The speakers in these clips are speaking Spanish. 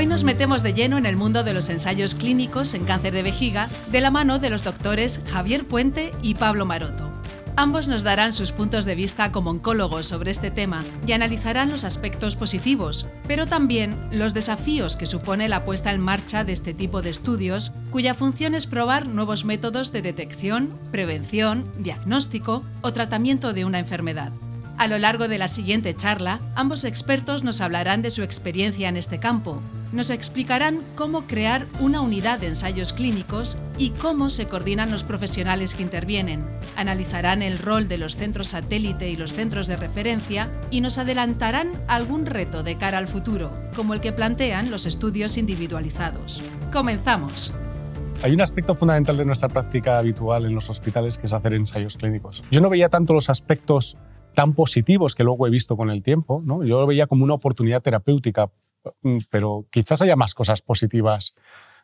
Hoy nos metemos de lleno en el mundo de los ensayos clínicos en cáncer de vejiga de la mano de los doctores Javier Puente y Pablo Maroto. Ambos nos darán sus puntos de vista como oncólogos sobre este tema y analizarán los aspectos positivos, pero también los desafíos que supone la puesta en marcha de este tipo de estudios, cuya función es probar nuevos métodos de detección, prevención, diagnóstico o tratamiento de una enfermedad. A lo largo de la siguiente charla, ambos expertos nos hablarán de su experiencia en este campo, nos explicarán cómo crear una unidad de ensayos clínicos y cómo se coordinan los profesionales que intervienen. Analizarán el rol de los centros satélite y los centros de referencia y nos adelantarán algún reto de cara al futuro, como el que plantean los estudios individualizados. Comenzamos. Hay un aspecto fundamental de nuestra práctica habitual en los hospitales que es hacer ensayos clínicos. Yo no veía tanto los aspectos tan positivos que luego he visto con el tiempo, ¿no? yo lo veía como una oportunidad terapéutica, pero quizás haya más cosas positivas,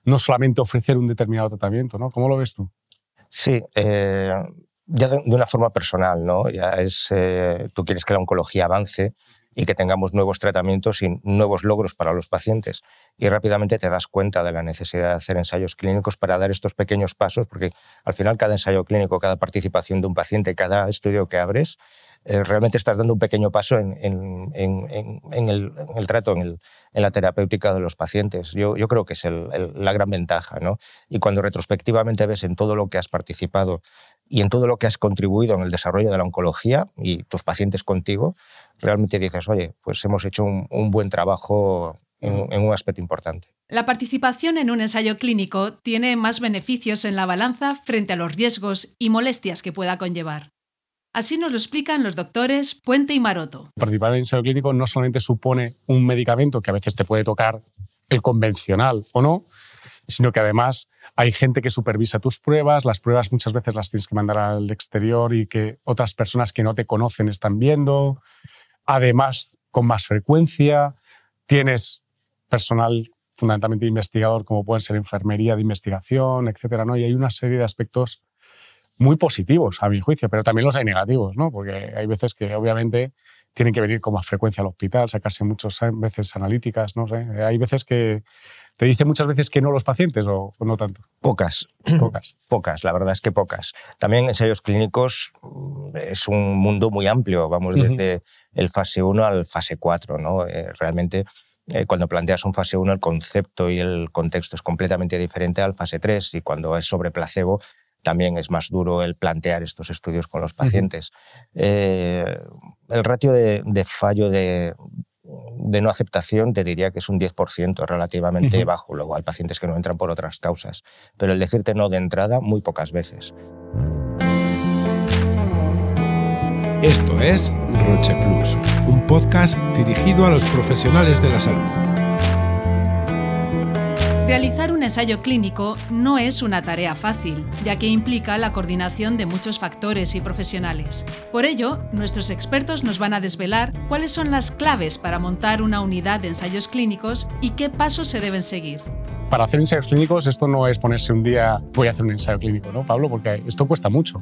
no solamente ofrecer un determinado tratamiento. ¿no? ¿Cómo lo ves tú? Sí, eh, ya de, una forma personal, ¿no? Ya es, eh, tú quieres que la oncología avance y que tengamos nuevos tratamientos y nuevos logros para los pacientes. Y rápidamente te das cuenta de la necesidad de hacer ensayos clínicos para dar estos pequeños pasos, porque al final cada ensayo clínico, cada participación de un paciente, cada estudio que abres, realmente estás dando un pequeño paso en, el, trato, en, la terapéutica de los pacientes. Yo, creo que es la gran ventaja. ¿no? Y cuando retrospectivamente ves en todo lo que has participado y en todo lo que has contribuido en el desarrollo de la oncología y tus pacientes contigo, realmente dices, oye, pues hemos hecho un, un buen trabajo en, en, un aspecto importante. La participación en un ensayo clínico tiene más beneficios en la balanza frente a los riesgos y molestias que pueda conllevar. Así nos lo explican los doctores Puente y Maroto. Participar en el ensayo clínico no solamente supone un medicamento que a veces te puede tocar el convencional o no, sino que además hay gente que supervisa tus pruebas, las pruebas muchas veces las tienes que mandar al exterior y que otras personas que no te conocen están viendo. Además, con más frecuencia, tienes personal fundamentalmente investigador, como pueden ser enfermería de investigación, etcétera, ¿no? Y hay una serie de aspectos muy positivos, a mi juicio, pero también los hay negativos, ¿no? Porque hay veces que obviamente tienen que venir con más frecuencia al hospital, sacarse muchas veces analíticas, no sé. Hay veces que te dicen muchas veces que no los pacientes o, no tanto. Pocas. Pocas. Pocas, la verdad es que pocas. También ensayos clínicos mm, es un mundo muy amplio, vamos desde el fase 1 al fase 4, ¿no? Eh, realmente eh, cuando planteas un fase 1 el concepto y el contexto es completamente diferente al fase 3 y cuando es sobre placebo también es más duro el plantear estos estudios con los pacientes. Eh, el ratio de, fallo de, no aceptación te diría que es un 10%, relativamente bajo. Luego hay pacientes que no entran por otras causas. Pero el decirte no de entrada, muy pocas veces. Esto es Roche Plus, un podcast dirigido a los profesionales de la salud. Realizar un ensayo clínico no es una tarea fácil, ya que implica la coordinación de muchos factores y profesionales. Por ello, nuestros expertos nos van a desvelar cuáles son las claves para montar una unidad de ensayos clínicos y qué pasos se deben seguir. Para hacer ensayos clínicos esto no es ponerse un día voy a hacer un ensayo clínico, ¿no, Pablo? Porque esto cuesta mucho.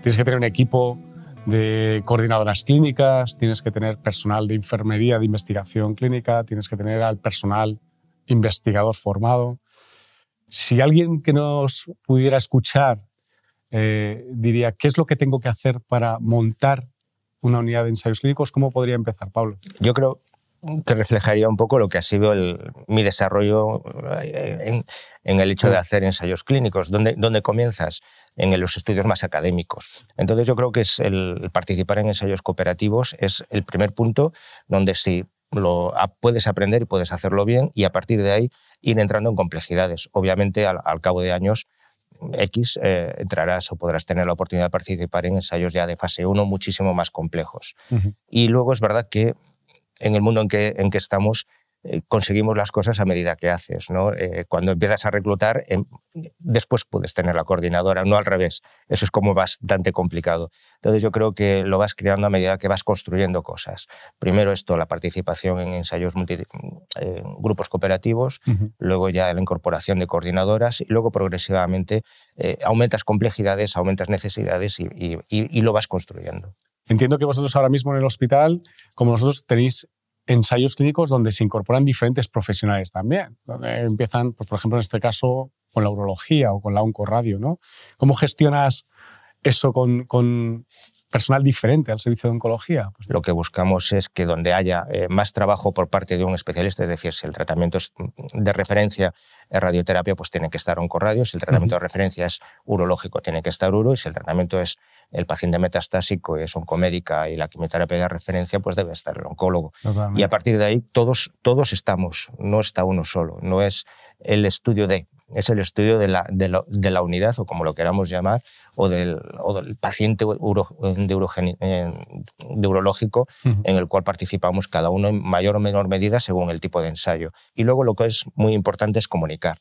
Tienes que tener un equipo de coordinadoras clínicas, tienes que tener personal de enfermería de investigación clínica, tienes que tener al personal investigador formado. Si alguien que nos pudiera escuchar eh, diría, ¿qué es lo que tengo que hacer para montar una unidad de ensayos clínicos? ¿Cómo podría empezar, Pablo? Yo creo que reflejaría un poco lo que ha sido mi desarrollo eh, en, el hecho de hacer ensayos clínicos. ¿Dónde, ¿Dónde, comienzas? En los estudios más académicos. Entonces yo creo que es el participar en ensayos cooperativos es el primer punto donde si lo puedes aprender y puedes hacerlo bien y a partir de ahí ir entrando en complejidades. Obviamente al, cabo de años X eh, entrarás o podrás tener la oportunidad de participar en ensayos ya de fase 1 muchísimo más complejos. Y luego es verdad que en el mundo en que, en que estamos conseguimos las cosas a medida que haces. ¿no? Eh, cuando empiezas a reclutar, em, después puedes tener la coordinadora, no al revés. Eso es como bastante complicado. Entonces yo creo que lo vas creando a medida que vas construyendo cosas. Primero esto, la participación en ensayos multi, grupos cooperativos, luego ya la incorporación de coordinadoras y luego progresivamente eh, aumentas complejidades, aumentas necesidades y lo vas construyendo. Entiendo que vosotros ahora mismo en el hospital, como nosotros, tenéis ensayos clínicos donde se incorporan diferentes profesionales también. Donde empiezan, pues, por ejemplo, en este caso, con la urología o con la oncorradio. ¿no? ¿Cómo gestionas eso con, con, personal diferente al servicio de oncología? Pues lo que buscamos es que donde haya eh, más trabajo por parte de un especialista, es decir, si el tratamiento es de referencia es radioterapia, pues tiene que estar oncorradio, si el tratamiento de referencia es urológico, tiene que estar uro, y si el tratamiento es el paciente metastásico y es oncomédica y la quimioterapia de referencia, pues debe estar el oncólogo. Y a partir de ahí todos, todos estamos, no está uno solo, no es el estudio de, es el estudio de la, de, la unidad, o como lo queramos llamar, o del, del paciente de, urológico en el cual participamos cada uno en mayor o menor medida según el tipo de ensayo. Y luego lo que es muy importante es comunicar.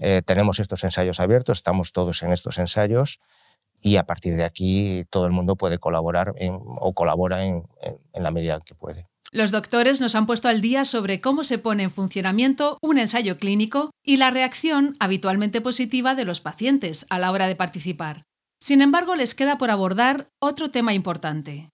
Eh, tenemos estos ensayos abiertos, estamos todos en estos ensayos y a partir de aquí todo el mundo puede colaborar o colabora en, en la medida que puede. Los doctores nos han puesto al día sobre cómo se pone en funcionamiento un ensayo clínico y la reacción habitualmente positiva de los pacientes a la hora de participar. Sin embargo, les queda por abordar otro tema importante.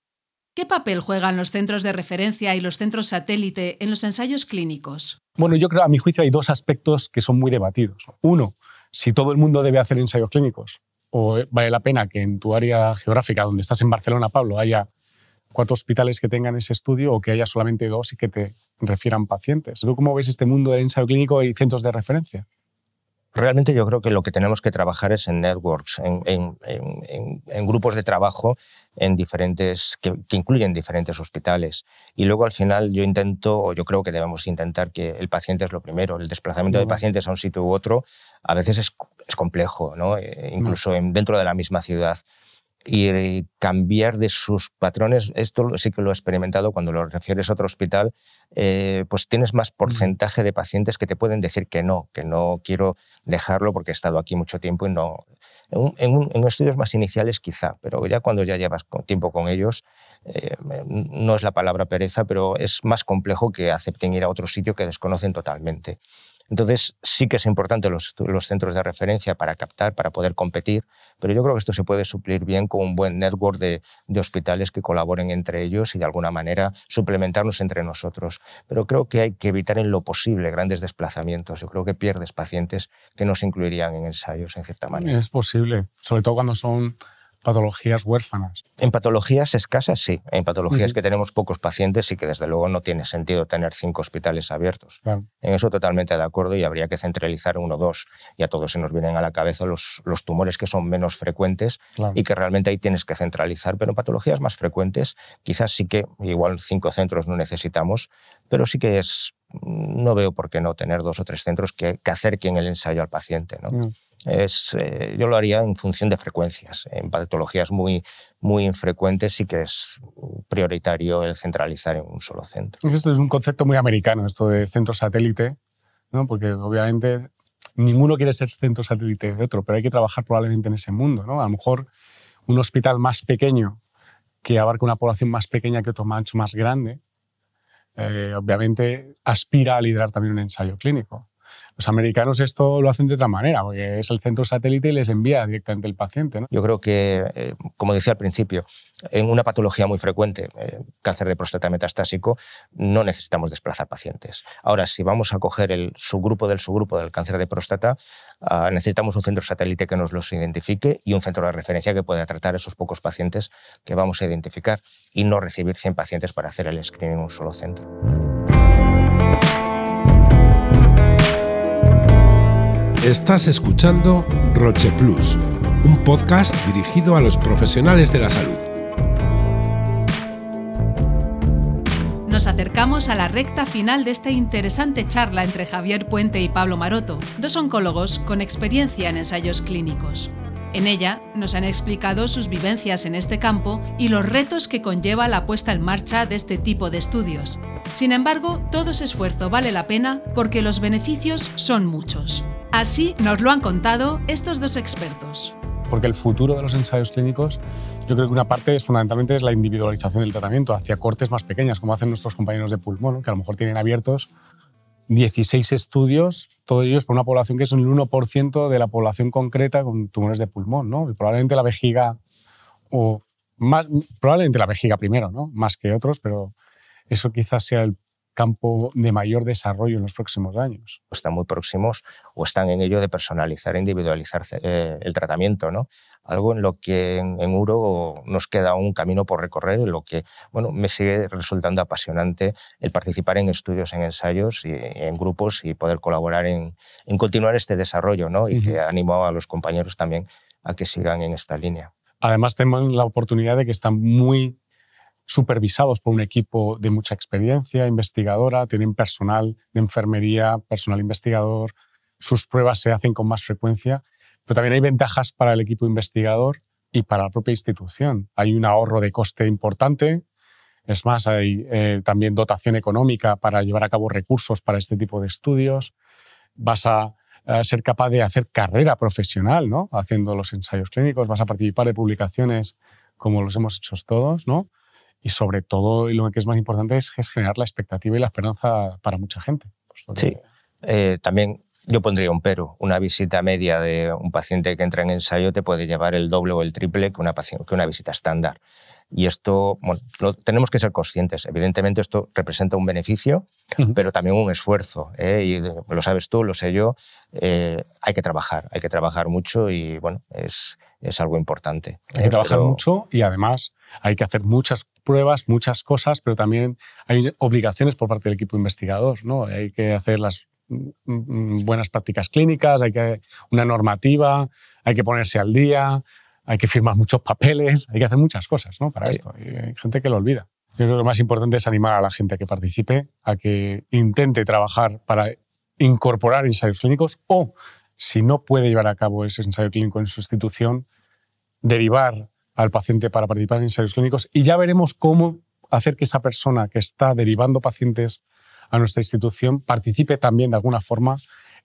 ¿Qué papel juegan los centros de referencia y los centros satélite en los ensayos clínicos? Bueno, yo creo, a mi juicio, hay dos aspectos que son muy debatidos. Uno, si todo el mundo debe hacer ensayos clínicos o vale la pena que en tu área geográfica, donde estás en Barcelona, Pablo, haya cuatro hospitales que tengan ese estudio o que haya solamente dos y que te refieran pacientes. ¿Cómo ves este mundo del ensayo clínico y centros de referencia? Realmente yo creo que lo que tenemos que trabajar es en networks, en, grupos de trabajo en diferentes, que, incluyen diferentes hospitales. Y luego al final yo intento, o yo creo que debemos intentar que el paciente es lo primero. El desplazamiento de pacientes a un sitio u otro a veces es, complejo, ¿no? Eh, incluso dentro de la misma ciudad y cambiar de sus patrones, esto sí que lo he experimentado cuando lo refieres a otro hospital, eh, pues tienes más porcentaje de pacientes que te pueden decir que no, que no quiero dejarlo porque he estado aquí mucho tiempo y no... En, estudios más iniciales quizá, pero ya cuando ya llevas tiempo con ellos, eh, no es la palabra pereza, pero es más complejo que acepten ir a otro sitio que desconocen totalmente. Entonces, sí que es importante los, centros de referencia para captar, para poder competir, pero yo creo que esto se puede suplir bien con un buen network de, hospitales que colaboren entre ellos y de alguna manera suplementarnos entre nosotros. Pero creo que hay que evitar en lo posible grandes desplazamientos. Yo creo que pierdes pacientes que no se incluirían en ensayos en cierta manera. Es posible, sobre todo cuando son patologías huérfanas. En patologías escasas, sí. En patologías que tenemos pocos pacientes y que desde luego no tiene sentido tener cinco hospitales abiertos. En eso totalmente de acuerdo y habría que centralizar uno o dos. Y a todos se nos vienen a la cabeza los, los tumores que son menos frecuentes y que realmente ahí tienes que centralizar. Pero en patologías más frecuentes, quizás sí que igual cinco centros no necesitamos, pero sí que es no veo por qué no tener dos o tres centros que, que acerquen el ensayo al paciente. ¿no? Es, eh, yo lo haría en función de frecuencias. En patologías muy, muy infrecuentes sí que es prioritario el centralizar en un solo centro. Esto es un concepto muy americano, esto de centro satélite, ¿no? porque obviamente ninguno quiere ser centro satélite de otro, pero hay que trabajar probablemente en ese mundo. ¿no? A lo mejor un hospital más pequeño que abarca una población más pequeña que otro más grande, eh, obviamente aspira a liderar también un ensayo clínico. Los americanos esto lo hacen de otra manera, porque es el centro satélite y les envía directamente el paciente. ¿no? Yo creo que, eh, como decía al principio, en una patología muy frecuente, eh, cáncer de próstata metastásico, no necesitamos desplazar pacientes. Ahora, si vamos a coger el subgrupo del subgrupo del cáncer de próstata, ah, necesitamos un centro satélite que nos los identifique y un centro de referencia que pueda tratar esos pocos pacientes que vamos a identificar y no recibir 100 pacientes para hacer el screening en un solo centro. Estás escuchando Roche Plus, un podcast dirigido a los profesionales de la salud. Nos acercamos a la recta final de esta interesante charla entre Javier Puente y Pablo Maroto, dos oncólogos con experiencia en ensayos clínicos. En ella nos han explicado sus vivencias en este campo y los retos que conlleva la puesta en marcha de este tipo de estudios. Sin embargo, todo ese esfuerzo vale la pena porque los beneficios son muchos. Así nos lo han contado estos dos expertos. Porque el futuro de los ensayos clínicos, yo creo que una parte es fundamentalmente es la individualización del tratamiento hacia cortes más pequeñas, como hacen nuestros compañeros de pulmón, que a lo mejor tienen abiertos 16 estudios, todos ellos por una población que es un 1% de la población concreta con tumores de pulmón, ¿no? Y probablemente la vejiga, o más, probablemente la vejiga primero, ¿no? Más que otros, pero eso quizás sea el campo de mayor desarrollo en los próximos años. Están muy próximos o están en ello de personalizar e individualizar eh, el tratamiento, ¿no? Algo en lo que en, Uro nos queda un camino por recorrer, en lo que bueno, me sigue resultando apasionante el participar en estudios, en ensayos y en grupos y poder colaborar en, en continuar este desarrollo, ¿no? Y que animo a los compañeros también a que sigan en esta línea. Además, tenemos la oportunidad de que están muy supervisados por un equipo de mucha experiencia investigadora, tienen personal de enfermería, personal investigador, sus pruebas se hacen con más frecuencia, pero también hay ventajas para el equipo investigador y para la propia institución. Hay un ahorro de coste importante, es más, hay eh, también dotación económica para llevar a cabo recursos para este tipo de estudios. Vas a, a ser capaz de hacer carrera profesional, ¿no? Haciendo los ensayos clínicos, vas a participar de publicaciones como los hemos hecho todos, ¿no? Y sobre todo, y lo que es más importante es, generar la expectativa y la esperanza para mucha gente. Pues sí, eh, también yo pondría un pero. Una visita media de un paciente que entra en ensayo te puede llevar el doble o el triple que una, que una visita estándar. Y esto, bueno, tenemos que ser conscientes. Evidentemente esto representa un beneficio, pero también un esfuerzo. ¿eh? Y lo sabes tú, lo sé yo. Eh, hay que trabajar, hay que trabajar mucho y bueno, es, es algo importante. Hay que trabajar mucho y además hay que hacer muchas pruebas, muchas cosas, pero también hay obligaciones por parte del equipo investigador. ¿no? Hay que hacer las mm, mm, buenas prácticas clínicas, hay que una normativa, hay que ponerse al día, hay que firmar muchos papeles, hay que hacer muchas cosas ¿no? para esto. hay gente que lo olvida. Yo creo que lo más importante es animar a la gente a que participe, a que intente trabajar para incorporar ensayos clínicos o, si no puede llevar a cabo ese ensayo clínico en su institución, derivar al paciente para participar en ensayos clínicos y ya veremos cómo hacer que esa persona que está derivando pacientes a nuestra institución participe también de alguna forma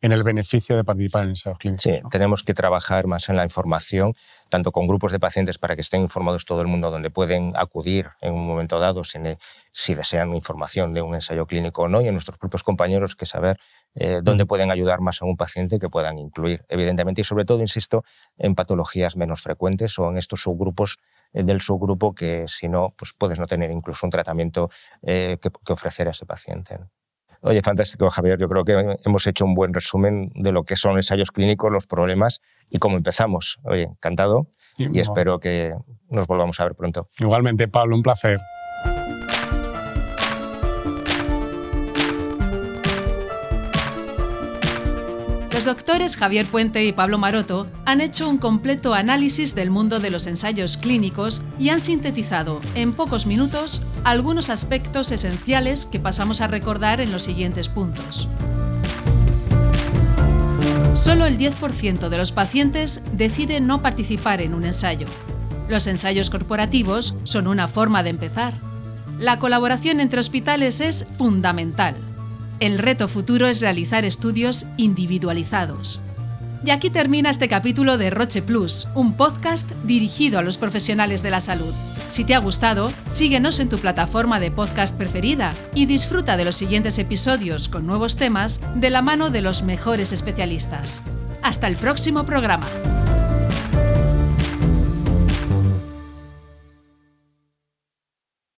en el beneficio de participar en ensayos clínicos. Sí, tenemos que trabajar más en la información, tanto con grupos de pacientes para que estén informados todo el mundo, donde pueden acudir en un momento dado si, desean información de un ensayo clínico o no, y en nuestros propios compañeros que saber eh, dónde pueden ayudar más a un paciente que puedan incluir, evidentemente, y sobre todo, insisto, en patologías menos frecuentes o en estos subgrupos del subgrupo que si no, pues puedes no tener incluso un tratamiento eh, que, que, ofrecer a ese paciente. Oye, fantástico, Javier. Yo creo que hemos hecho un buen resumen de lo que son ensayos clínicos, los problemas y cómo empezamos. Oye, encantado y, y espero que nos volvamos a ver pronto. Igualmente, Pablo, un placer. Los doctores Javier Puente y Pablo Maroto han hecho un completo análisis del mundo de los ensayos clínicos y han sintetizado en pocos minutos algunos aspectos esenciales que pasamos a recordar en los siguientes puntos. Solo el 10% de los pacientes decide no participar en un ensayo. Los ensayos corporativos son una forma de empezar. La colaboración entre hospitales es fundamental el reto futuro es realizar estudios individualizados. Y aquí termina este capítulo de Roche Plus, un podcast dirigido a los profesionales de la salud. Si te ha gustado, síguenos en tu plataforma de podcast preferida y disfruta de los siguientes episodios con nuevos temas de la mano de los mejores especialistas. Hasta el próximo programa.